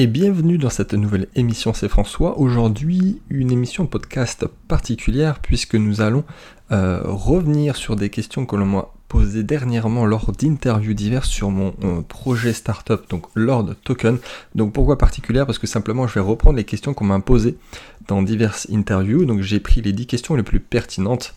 et bienvenue dans cette nouvelle émission, c'est François. Aujourd'hui, une émission podcast particulière puisque nous allons euh, revenir sur des questions que l'on m'a posées dernièrement lors d'interviews diverses sur mon euh, projet startup, donc Lord Token. Donc pourquoi particulière? Parce que simplement je vais reprendre les questions qu'on m'a posées dans diverses interviews. Donc j'ai pris les 10 questions les plus pertinentes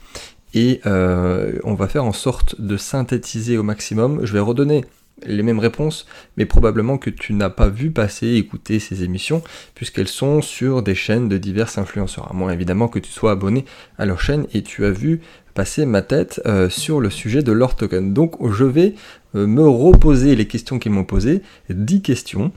et euh, on va faire en sorte de synthétiser au maximum. Je vais redonner les mêmes réponses, mais probablement que tu n'as pas vu passer, écouter ces émissions, puisqu'elles sont sur des chaînes de divers influenceurs. À moins évidemment que tu sois abonné à leur chaîne et tu as vu passer ma tête euh, sur le sujet de leur token. Donc je vais euh, me reposer les questions qu'ils m'ont posées, 10 questions.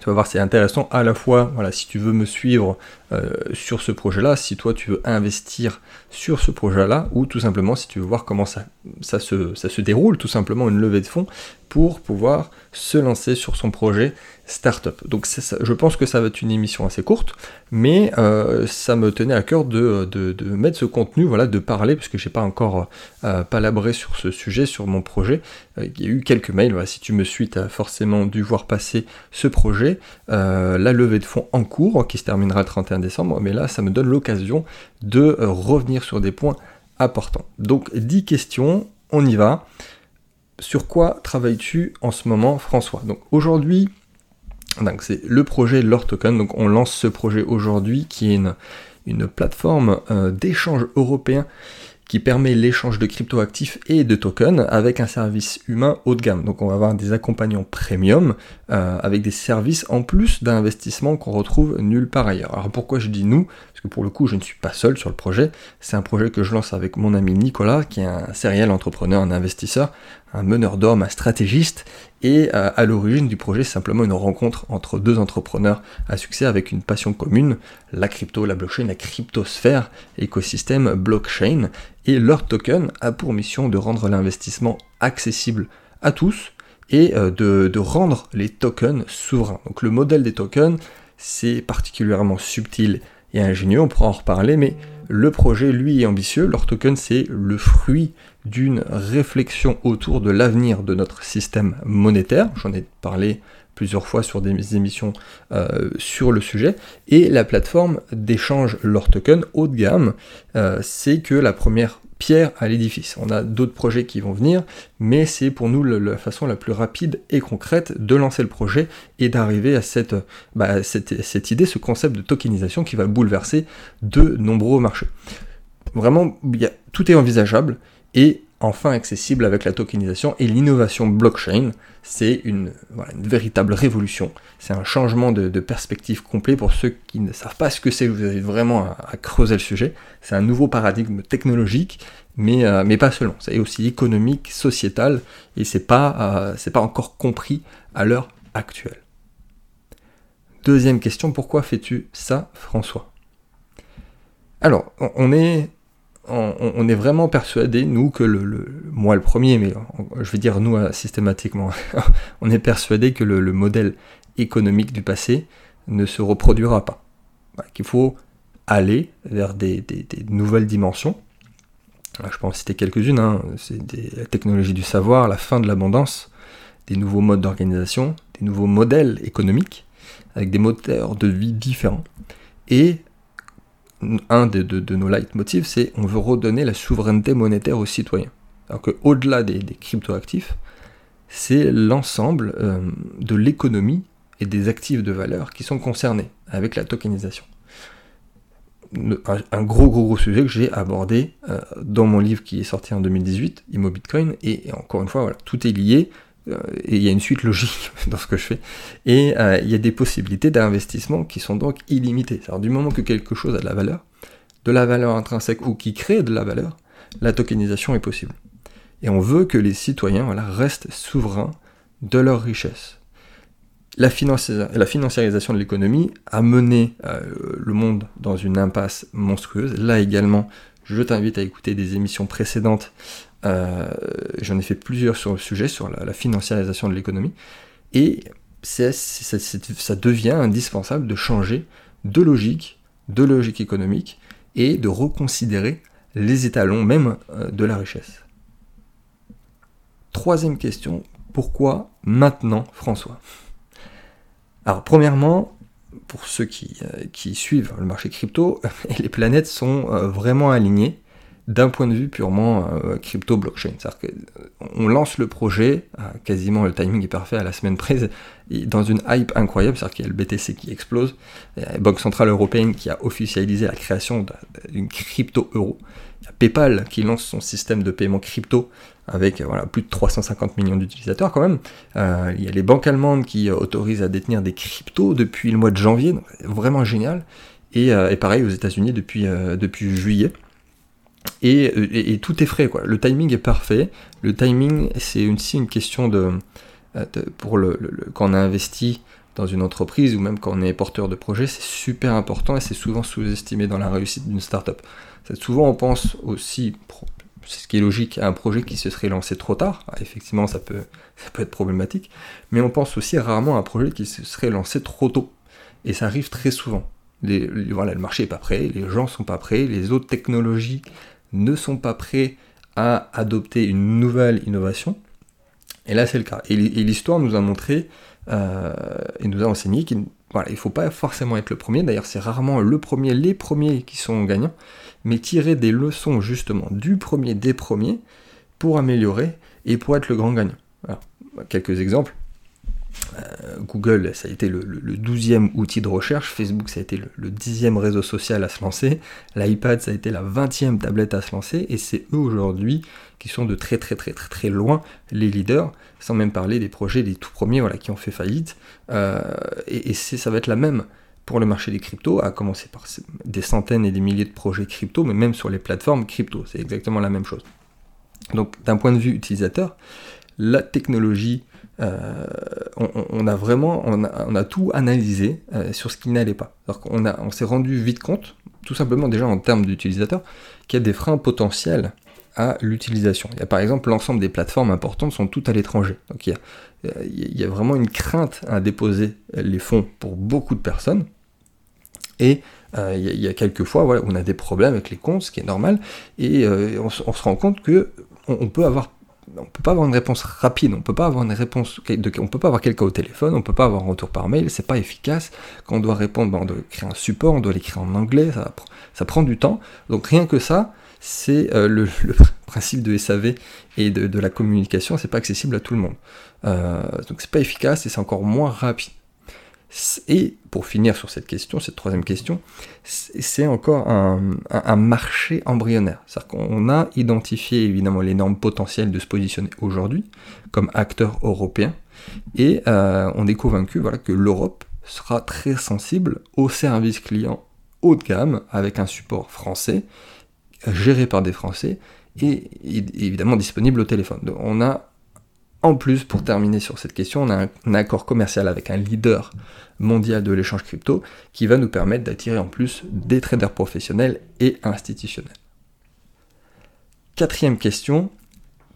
Tu vas voir, c'est intéressant à la fois, voilà, si tu veux me suivre euh, sur ce projet-là, si toi tu veux investir sur ce projet-là, ou tout simplement si tu veux voir comment ça, se déroule, tout simplement une levée de fonds, pour pouvoir se lancer sur son projet startup. Donc je pense que ça va être une émission assez courte, mais euh, ça me tenait à cœur de, mettre ce contenu, voilà, de parler, parce que j'ai pas encore euh, palabré sur ce sujet, sur mon projet. Euh, il y a eu quelques mails, si tu me suis, tu as forcément dû voir passer ce projet, la levée de fonds en cours, qui se terminera le 31 décembre, mais là ça me donne l'occasion de revenir sur des points importants. Donc 10 questions, on y va sur quoi travailles-tu en ce moment, François? Donc aujourd'hui, c'est le projet Lore Token. Donc on lance ce projet aujourd'hui qui est une, une plateforme euh, d'échange européen qui permet l'échange de cryptoactifs et de tokens avec un service humain haut de gamme. Donc on va avoir des accompagnants premium euh, avec des services en plus d'investissement qu'on retrouve nulle part ailleurs. Alors pourquoi je dis nous? Parce que pour le coup je ne suis pas seul sur le projet. C'est un projet que je lance avec mon ami Nicolas qui est un serial entrepreneur, un investisseur, un meneur d'hommes, un stratégiste et euh, à l'origine du projet, c'est simplement une rencontre entre deux entrepreneurs à succès avec une passion commune, la crypto, la blockchain, la cryptosphère, écosystème blockchain. Et leur token a pour mission de rendre l'investissement accessible à tous et euh, de, de rendre les tokens souverains. Donc le modèle des tokens, c'est particulièrement subtil et ingénieux, on pourra en reparler, mais le projet, lui, est ambitieux. Leur token, c'est le fruit d'une réflexion autour de l'avenir de notre système monétaire. J'en ai parlé plusieurs fois sur des émissions euh, sur le sujet. Et la plateforme d'échange leur token haut de gamme, euh, c'est que la première pierre à l'édifice. On a d'autres projets qui vont venir, mais c'est pour nous la, façon la plus rapide et concrète de lancer le projet et d'arriver à cette, bah, cette, idée, ce concept de tokenisation qui va bouleverser de nombreux marchés. Vraiment, tout est envisageable et enfin accessible avec la tokenisation et l'innovation blockchain. C'est une, véritable révolution. C'est un changement de, perspective complet pour ceux qui ne savent pas ce que c'est. Vous avez vraiment à, creuser le sujet. C'est un nouveau paradigme technologique, mais, euh, mais pas seulement. C'est aussi économique, sociétal, et c'est pas, euh, pas encore compris à l'heure actuelle. Deuxième question, pourquoi fais-tu ça, François? Alors, on est on, est vraiment persuadé, nous, que le, moi le premier, mais je vais dire nous euh, systématiquement, on est persuadé que le, modèle économique du passé ne se reproduira pas. Qu'il faut aller vers des, nouvelles dimensions. je peux en citer quelques-unes, hein. c'est la technologie du savoir, la fin de l'abondance, des nouveaux modes d'organisation, des nouveaux modèles économiques, avec des moteurs de vie différents, et un de, de, nos leitmotivs, c'est on veut redonner la souveraineté monétaire aux citoyens. Alors qu'au-delà des, des cryptoactifs, c'est l'ensemble euh, de l'économie et des actifs de valeur qui sont concernés avec la tokenisation. Un, gros gros gros sujet que j'ai abordé euh, dans mon livre qui est sorti en 2018, Immo Bitcoin, et, encore une fois, voilà, tout est lié, et il y a une suite logique dans ce que je fais, et euh, il y a des possibilités d'investissement qui sont donc illimitées. Alors du moment que quelque chose a de la valeur, de la valeur intrinsèque ou qui crée de la valeur, la tokenisation est possible. Et on veut que les citoyens restent souverains de leur richesse. La, financiarisation de l'économie a mené euh, le monde dans une impasse monstrueuse. Là également, je t'invite à écouter des émissions précédentes euh, j'en ai fait plusieurs sur le sujet, sur la, financiarisation de l'économie. Et ça devient indispensable de changer de logique, de logique économique, et de reconsidérer les étalons même euh, de la richesse. Troisième question, pourquoi maintenant François? Alors premièrement, pour ceux qui, qui, suivent le marché crypto, les planètes sont vraiment alignées d'un point de vue purement euh, crypto-blockchain. C'est-à-dire qu'on lance le projet, euh, quasiment le timing est parfait à la semaine prise, dans une hype incroyable, c'est-à-dire qu'il y a le BTC qui explose, il y a la Banque Centrale Européenne qui a officialisé la création d'une crypto-euro, il y a PayPal qui lance son système de paiement crypto avec voilà, plus de 350 millions d'utilisateurs quand même. Euh, il y a les banques allemandes qui autorisent à détenir des cryptos depuis le mois de janvier, vraiment génial. Et, pareil aux États-Unis depuis juillet. Et, tout est frais, quoi. Le timing est parfait. Le timing, c'est aussi une question de, euh, pour le, quand on a investi dans une entreprise ou même quand on est porteur de projet, c'est super important et c'est souvent sous-estimé dans la réussite d'une startup. Souvent, on pense aussi, c'est ce qui est logique, à un projet qui se serait lancé trop tard. Ah, effectivement, ça peut, ça peut être problématique. Mais on pense aussi rarement à un projet qui se serait lancé trop tôt. Et ça arrive très souvent. voilà, le marché n'est pas prêt, les gens sont pas prêts, les autres technologies ne sont pas prêts à adopter une nouvelle innovation. Et là, c'est le cas. Et l'histoire nous a montré euh, et nous a enseigné qu'il ne faut pas forcément être le premier. D'ailleurs, c'est rarement le premier, les premiers qui sont gagnants, mais tirer des leçons justement du premier, des premiers, pour améliorer et pour être le grand gagnant. quelques exemples. Euh, Google, ça a été le, douzième outil de recherche, Facebook, ça a été le, dixième réseau social à se lancer, l'iPad, ça a été la vingtième tablette à se lancer, et c'est eux aujourd'hui qui sont de très très très très très loin les leaders, sans même parler des projets des tout premiers voilà, qui ont fait faillite, euh, et, ça va être la même pour le marché des cryptos, à commencer par des centaines et des milliers de projets crypto, mais même sur les plateformes crypto, c'est exactement la même chose. Donc d'un point de vue utilisateur, la technologie euh, on, a vraiment, on a, tout analysé euh, sur ce qui n'allait pas. Qu'on on s'est rendu vite compte, tout simplement déjà en termes d'utilisateurs, qu'il y a des freins potentiels à l'utilisation. Il y a par exemple l'ensemble des plateformes importantes sont toutes à l'étranger. Il y, a, vraiment une crainte à déposer les fonds pour beaucoup de personnes. Et euh, il, y a, quelques fois on a des problèmes avec les comptes, ce qui est normal, et on, se rend compte que on peut avoir on peut pas avoir une réponse rapide, on peut pas avoir une réponse, on peut pas avoir quelqu'un au téléphone, on peut pas avoir un retour par mail, c'est pas efficace. Quand on doit répondre, ben, on doit créer un support, on doit l'écrire en anglais, ça, prend du temps. Donc rien que ça, c'est euh, le, principe de SAV et de, la communication, c'est pas accessible à tout le monde. Euh, donc c'est pas efficace et c'est encore moins rapide. Et pour finir sur cette question, cette troisième question, c'est encore un, marché embryonnaire. C'est-à-dire qu'on a identifié évidemment les normes potentielles de se positionner aujourd'hui comme acteur européen, et euh, on est convaincu voilà, que l'Europe sera très sensible aux services clients haut de gamme avec un support français, géré par des Français, et évidemment disponible au téléphone. Donc on a en plus, pour terminer sur cette question, on a un, accord commercial avec un leader mondial de l'échange crypto qui va nous permettre d'attirer en plus des traders professionnels et institutionnels. Quatrième question,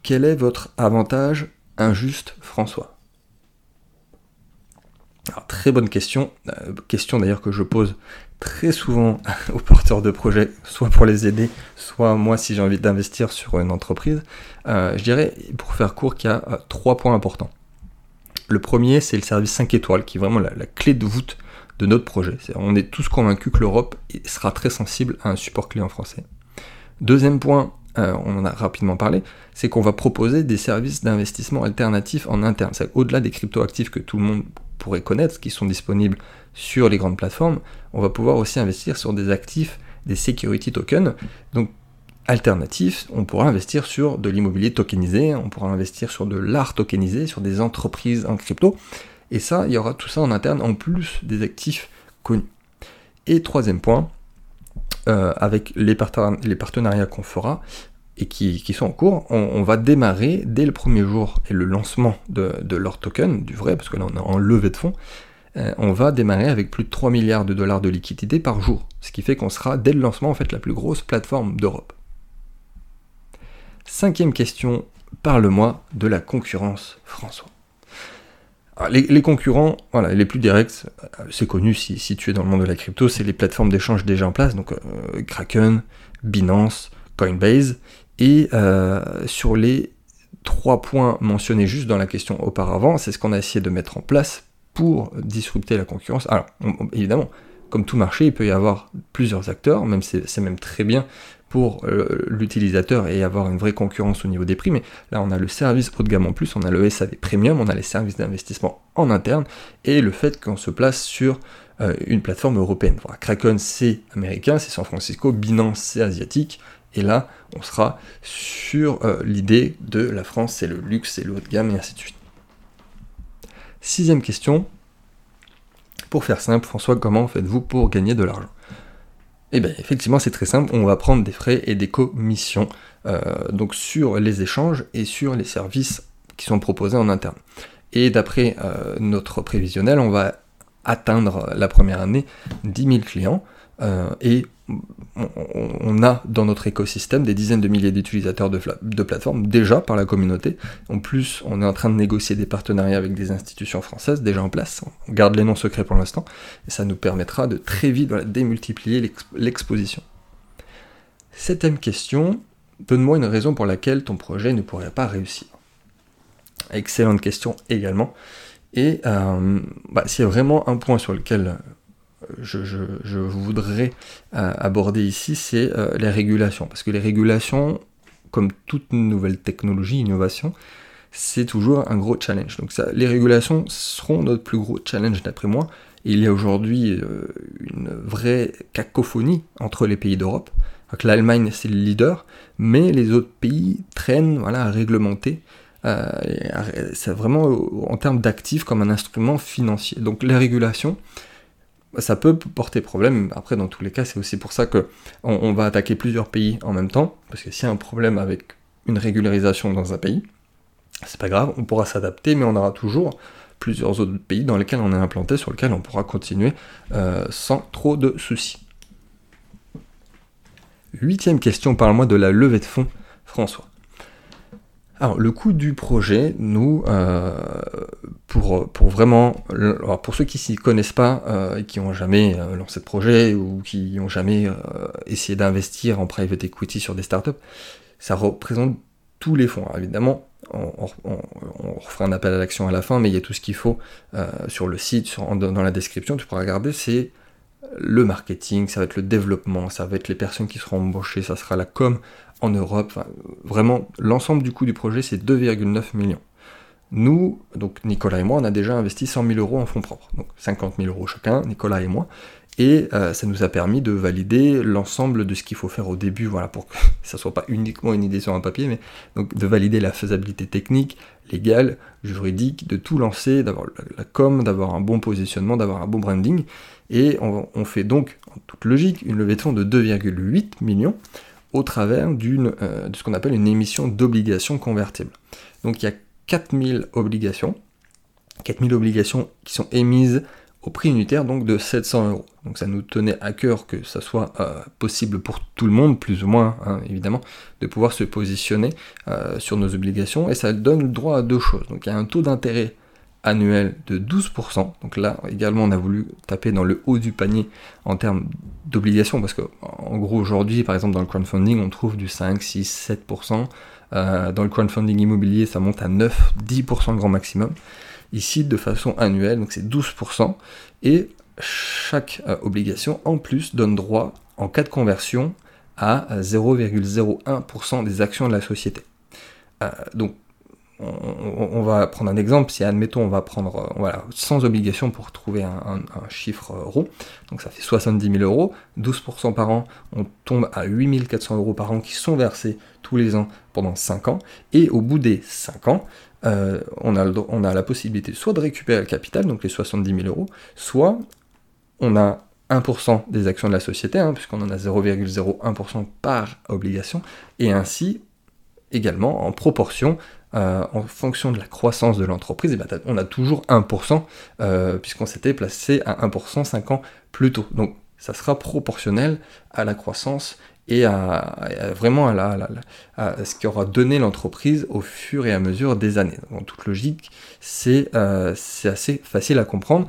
quel est votre avantage injuste François? Très bonne question, euh, question d'ailleurs que je pose très souvent aux porteurs de projets, soit pour les aider, soit moi si j'ai envie d'investir sur une entreprise. Euh, je dirais, pour faire court, qu'il y a euh, trois points importants. Le premier, c'est le service 5 étoiles, qui est vraiment la, clé de voûte de notre projet. on est tous convaincus que l'Europe sera très sensible à un support client français. Deuxième point, euh, on en a rapidement parlé, c'est qu'on va proposer des services d'investissement alternatifs en interne. C'est au-delà des cryptoactifs que tout le monde pourrait connaître, qui sont disponibles sur les grandes plateformes, on va pouvoir aussi investir sur des actifs, des security tokens. Donc alternatifs, on pourra investir sur de l'immobilier tokenisé, on pourra investir sur de l'art tokenisé, sur des entreprises en crypto. Et ça, il y aura tout ça en interne en plus des actifs connus. Et troisième point, euh, avec les, partenariats qu'on fera et qui, sont en cours, on, va démarrer dès le premier jour et le lancement de, de leur token, du vrai, parce que là on est en levée de fonds, euh, on va démarrer avec plus de 3 milliards de dollars de liquidité par jour. Ce qui fait qu'on sera, dès le lancement, en la plus grosse plateforme d'Europe. Cinquième question, parle-moi de la concurrence, François. les, concurrents, voilà, les plus directs, euh, c'est connu si, dans le monde de la crypto, c'est les plateformes d'échange déjà en place, donc euh, Kraken, Binance, Coinbase, et sur les trois points mentionnés juste dans la question auparavant, c'est ce qu'on a essayé de mettre en place pour disrupter la concurrence. Alors, évidemment, comme tout marché, il peut y avoir plusieurs acteurs, même c'est même très bien pour euh, l'utilisateur et avoir une vraie concurrence au niveau des prix, mais là on a le service haut de gamme en plus, on a le SAV Premium, on a les services d'investissement en interne, et le fait qu'on se place sur euh, une plateforme européenne. Kraken c'est américain, c'est San Francisco, Binance c'est asiatique, et là on sera sur euh, l'idée de la France c'est le luxe, c'est le haut de gamme, et ainsi de suite. Sixième question, pour faire simple, François, comment faites-vous pour gagner de l'argent? Eh bien, effectivement, c'est très simple. On va prendre des frais et des commissions euh, donc sur les échanges et sur les services qui sont proposés en interne. Et d'après euh, notre prévisionnel, on va atteindre la première année 10 000 clients euh, et on, a dans notre écosystème des dizaines de milliers d'utilisateurs de, plateformes déjà par la communauté. En plus, on est en train de négocier des partenariats avec des institutions françaises déjà en place. On garde les noms secrets pour l'instant et ça nous permettra de très vite démultiplier l'exposition. Septième question, donne-moi une raison pour laquelle ton projet ne pourrait pas réussir. Excellente question également. Et euh, bah, s'il y a vraiment un point sur lequel je, voudrais euh, aborder ici, c'est euh, les régulations. Parce que les régulations, comme toute nouvelle technologie, innovation, c'est toujours un gros challenge. Donc les régulations seront notre plus gros challenge d'après moi. il y a aujourd'hui euh, une vraie cacophonie entre les pays d'Europe. L'Allemagne c'est le leader, mais les autres pays traînent voilà, à réglementer. c'est vraiment en termes d'actifs comme un instrument financier. Donc les régulations, ça peut porter problème. Après, dans tous les cas, c'est aussi pour ça que on, va attaquer plusieurs pays en même temps, parce que s'il y a un problème avec une régularisation dans un pays, c'est pas grave, on pourra s'adapter, mais on aura toujours plusieurs autres pays dans lesquels on est implanté, sur lesquels on pourra continuer euh, sans trop de soucis. Huitième question, parle-moi de la levée de fonds, François. Alors, le coût du projet, nous, euh, pour, pour vraiment, alors pour ceux qui s'y connaissent pas euh, et qui n'ont jamais euh, lancé de projet ou qui n'ont jamais essayé d'investir en private equity sur des startups, ça représente tous les fonds. évidemment, on, on, fera un appel à l'action à la fin, mais il y a tout ce qu'il faut sur le site, sur, dans la description, tu pourras regarder, c'est le marketing, ça va être le développement, ça va être les personnes qui seront embauchées, ça sera la com en Europe. vraiment, l'ensemble du coût du projet, c'est 2,9 millions. Nous, donc Nicolas et moi, on a déjà investi 100 000 euros en fonds propres, donc 50 000 euros chacun, Nicolas et moi, et euh, ça nous a permis de valider l'ensemble de ce qu'il faut faire au début, voilà, pour que ça soit pas uniquement une idée sur un papier, mais donc de valider la faisabilité technique, légale, juridique, de tout lancer, d'avoir la com, d'avoir un bon positionnement, d'avoir un bon branding, et on, fait donc, en toute logique, une levée de fonds de 2,8 millions au travers d'une, euh, de ce qu'on appelle une émission d'obligations convertibles. Donc il y a 4000 obligations, 4000 obligations qui sont émises au prix unitaire donc de 700 euros. Donc ça nous tenait à cœur que ça soit euh, possible pour tout le monde, plus ou moins hein, évidemment, de pouvoir se positionner euh, sur nos obligations et ça donne le droit à deux choses. Donc il y a un taux d'intérêt annuel de 12%. Donc là également on a voulu taper dans le haut du panier en termes d'obligations parce que en gros aujourd'hui par exemple dans le crowdfunding on trouve du 5, 6, 7%. dans le crowdfunding immobilier ça monte à 9, 10% grand maximum. Ici de façon annuelle donc c'est 12% et chaque euh, obligation en plus donne droit en cas de conversion à 0,01% des actions de la société. Euh, donc on, va prendre un exemple, si admettons on va prendre euh, voilà, sans obligation pour trouver un, chiffre euh, rond, donc ça fait 70 000 euros, 12% par an, on tombe à 8 400 euros par an qui sont versés tous les ans pendant 5 ans, et au bout des 5 ans, euh, on, a la possibilité soit de récupérer le capital, donc les 70 000 euros, soit on a 1% des actions de la société, hein, puisqu'on en a 0,01% par obligation, et ainsi également en proportion euh, en fonction de la croissance de l'entreprise, ben, on a toujours 1%, euh, puisqu'on s'était placé à 1% 5 ans plus tôt. Donc ça sera proportionnel à la croissance et à, vraiment à, la, à, ce qui aura donné l'entreprise au fur et à mesure des années. En toute logique, c'est euh, assez facile à comprendre.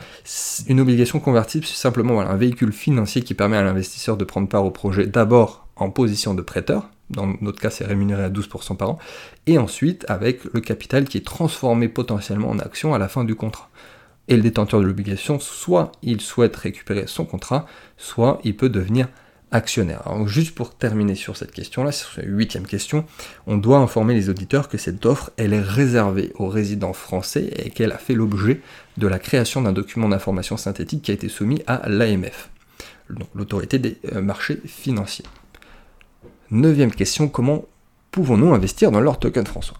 Une obligation convertible, c'est simplement un véhicule financier qui permet à l'investisseur de prendre part au projet d'abord en position de prêteur, dans notre cas c'est rémunéré à 12% par an, et ensuite avec le capital qui est transformé potentiellement en action à la fin du contrat. Et le détenteur de l'obligation, soit il souhaite récupérer son contrat, soit il peut devenir actionnaire. Alors juste pour terminer sur cette question-là, sur cette huitième question, on doit informer les auditeurs que cette offre, elle est réservée aux résidents français et qu'elle a fait l'objet de la création d'un document d'information synthétique qui a été soumis à l'AMF, l'autorité des euh, marchés financiers. Neuvième question, comment pouvons-nous investir dans Lord Token François?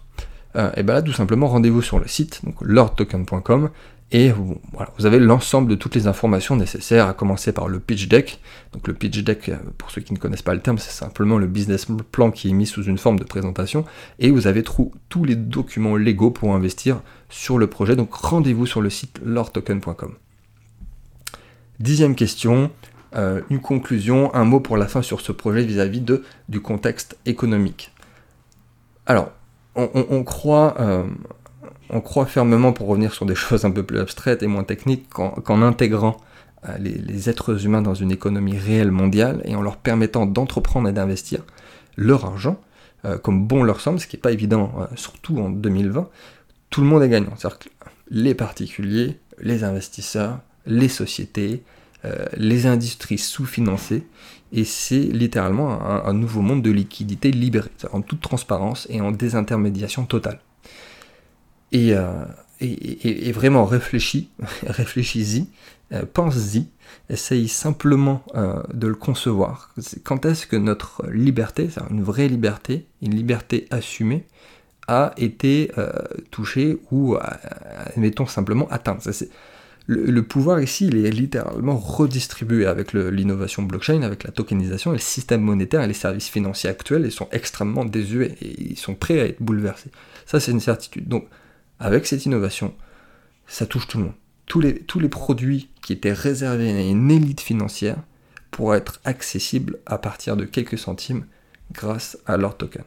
Et euh, eh bien là, tout simplement, rendez-vous sur le site, donc lordtoken.com, et vous, vous avez l'ensemble de toutes les informations nécessaires, à commencer par le pitch deck. Donc le pitch deck, euh, pour ceux qui ne connaissent pas le terme, c'est simplement le business plan qui est mis sous une forme de présentation, et vous avez tous les documents légaux pour investir sur le projet. Donc rendez-vous sur le site lordtoken.com. Dixième question, euh, une conclusion, un mot pour la fin sur ce projet vis-à-vis de, du contexte économique. Alors, on, croit euh, croit fermement, pour revenir sur des choses un peu plus abstraites et moins techniques, qu'en intégrant euh, les, êtres humains dans une économie réelle mondiale et en leur permettant d'entreprendre et d'investir leur argent, comme bon leur semble, ce qui n'est pas évident, surtout en 2020, tout le monde est gagnant. C'est-à-dire que les particuliers, les investisseurs, les sociétés, les industries sous-financées, et c'est littéralement un, nouveau monde de liquidité libérée, en toute transparence et en désintermédiation totale. Euh, et, vraiment réfléchis, réfléchis-y, euh, pense-y, essaye simplement euh, de le concevoir. Quand est-ce que notre liberté, c'est une vraie liberté, une liberté assumée, a été touchée ou, admettons, simplement atteinte? Le, pouvoir ici, il est littéralement redistribué avec l'innovation blockchain, avec la tokenisation, et le système monétaire et les services financiers actuels, ils sont extrêmement désuets et ils sont prêts à être bouleversés. Ça, c'est une certitude. Donc, avec cette innovation, ça touche tout le monde. Tous les, tous les produits qui étaient réservés à une élite financière pourraient être accessibles à partir de quelques centimes grâce à leur token.